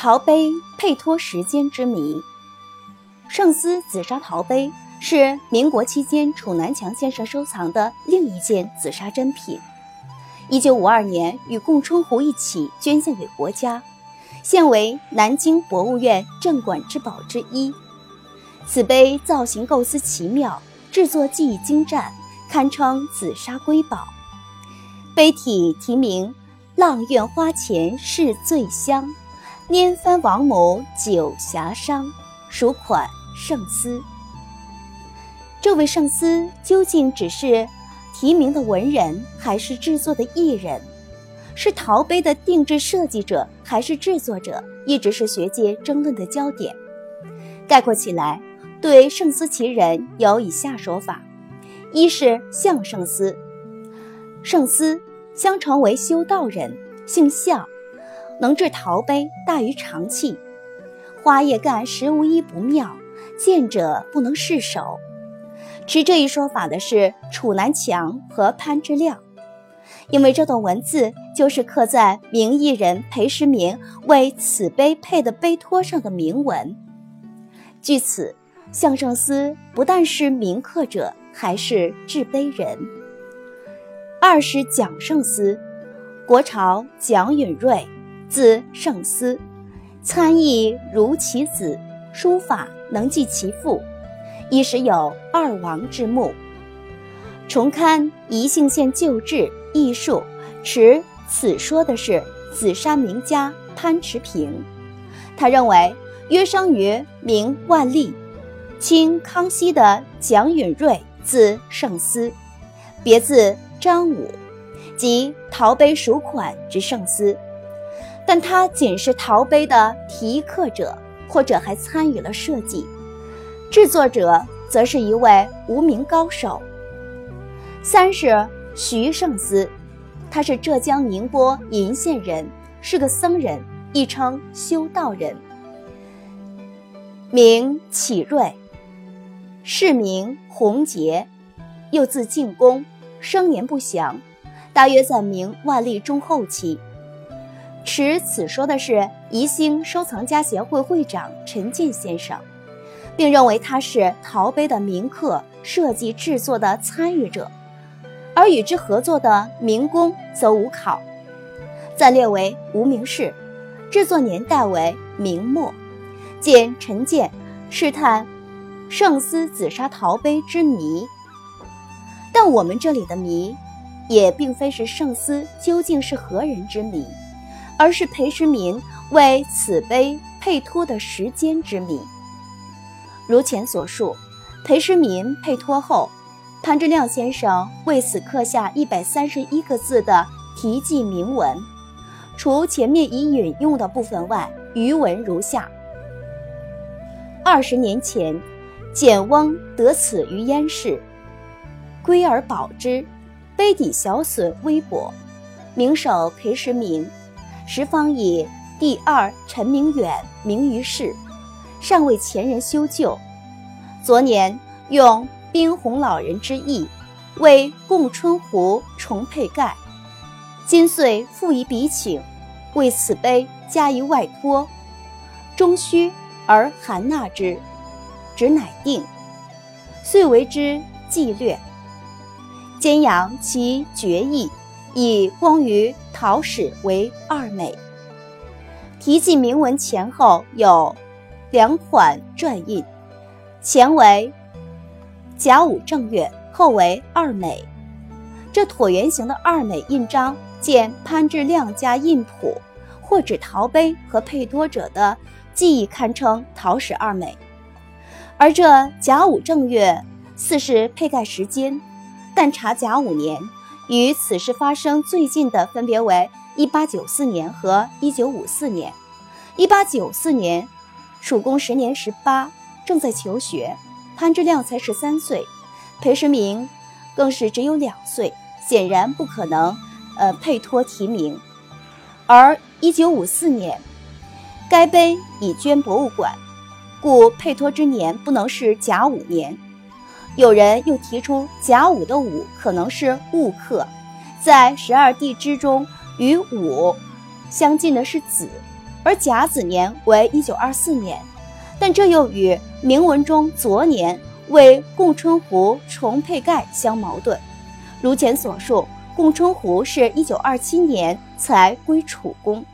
陶杯配托时间之谜。圣思紫砂陶杯是民国期间楚南强先生收藏的另一件紫砂珍品。一九五二年与供春壶一起捐献给国家，现为南京博物院镇馆之宝之一。此碑造型构思奇妙，制作技艺精湛，堪称紫砂瑰宝。碑体题名“阆苑花前试醉香，拈幡王母酒遐觞”，属款圣思。这位圣思究竟只是？提名的文人还是制作的艺人，是陶碑的定制设计者还是制作者，一直是学界争论的焦点。概括起来，对圣思其人有以下说法：一是相圣思，圣思相传为修道人，姓相，能制陶碑大于长器，花叶干实无一不妙，见者不能释手。持这一说法的是楚南强和潘之亮，因为这段文字就是刻在名艺人裴时明为此碑配的碑托上的铭文。据此，相圣思不但是铭刻者，还是制碑人。二是蒋圣思，国朝蒋允瑞，字圣思，参议如其子，书法能继其父。一时有二王之墓。重刊宜兴县旧志艺术，持此说的是紫砂名家潘池平。他认为约生于明万历，清康熙的蒋允瑞，字圣思，别字张武，即陶碑属款之圣思。但他仅是陶碑的题刻者，或者还参与了设计。制作者则是一位无名高手。三是徐胜思，他是浙江宁波鄞县人，是个僧人，亦称修道人，名启瑞，世名洪杰，又字敬公，生年不详，大约在明万历中后期。持此说的是宜兴收藏家协会会长陈建先生。并认为他是陶碑的铭刻设计制作的参与者，而与之合作的民工则无考，暂列为无名氏，制作年代为明末。见陈建试探圣思紫砂陶杯之谜。但我们这里的谜，也并非是圣思究竟是何人之谜，而是裴时民为此碑配托的时间之谜。如前所述，裴时民配托后，潘之亮先生为此刻下一百三十一个字的题记铭文，除前面已引用的部分外，余文如下：二十年前，简翁得此于燕市，归而保之，碑底小损微薄，名手裴时民，时方以第二陈明远名于世。尚为前人修旧，昨年用冰洪老人之意，为供春壶重配盖，今遂复以笔请，为此碑加以外托，终须而含纳之，只乃定，遂为之纪略，兼扬其绝艺，以光于陶史为二美。题记铭文前后有。两款篆印，前为甲午正月，后为二美。这椭圆形的二美印章，见潘志亮家印谱，或指陶碑和佩托者的技艺，堪称陶史二美。而这甲午正月，似是佩盖时间，但查甲午年，与此事发生最近的分别为一八九四年和一九五四年。一八九四年。楚公十年十八，正在求学，潘之亮才十三岁，裴时明更是只有两岁，显然不可能，呃，佩托提名。而一九五四年，该碑已捐博物馆，故佩托之年不能是甲午年。有人又提出，甲午的午可能是戊刻，在十二地支中与午相近的是子。而甲子年为一九二四年，但这又与铭文中昨年为贡春湖重配盖相矛盾。如前所述，贡春湖是一九二七年才归楚宫，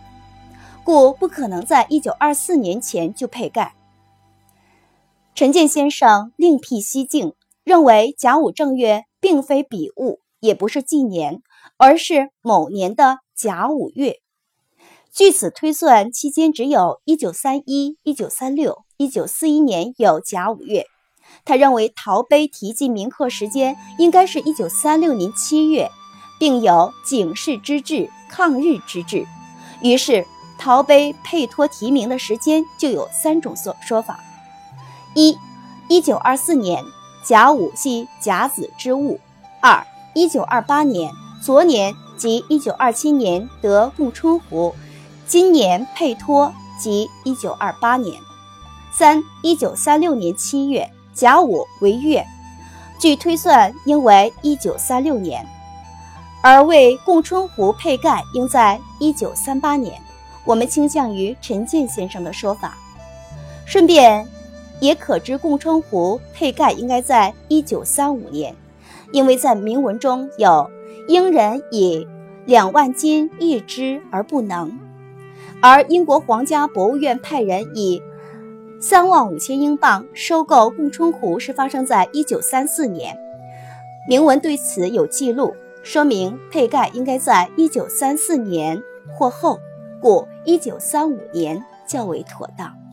故不可能在一九二四年前就配盖。陈建先生另辟蹊径，认为甲午正月并非比物，也不是纪年，而是某年的甲午月。据此推算，期间只有一九三一、一九三六、一九四一年有甲午月。他认为陶碑题记铭刻时间应该是一九三六年七月，并有警示之志、抗日之志。于是陶碑配托题名的时间就有三种说说法：一、一九二四年甲午系甲子之物；二、一九二八年昨年即一九二七年得贡春湖，今年配托即一九二八年；三、一九三六年七月。甲午为月，据推算应为一九三六年，而为供春湖配盖应在一九三八年。我们倾向于陈建先生的说法。顺便也可知贡春湖配盖应该在一九三五年，因为在铭文中有“英人以两万金一之而不能”，而英国皇家博物院派人以。三万五千英镑收购贡春湖是发生在一九三四年，铭文对此有记录，说明配盖应该在一九三四年或后，故一九三五年较为妥当。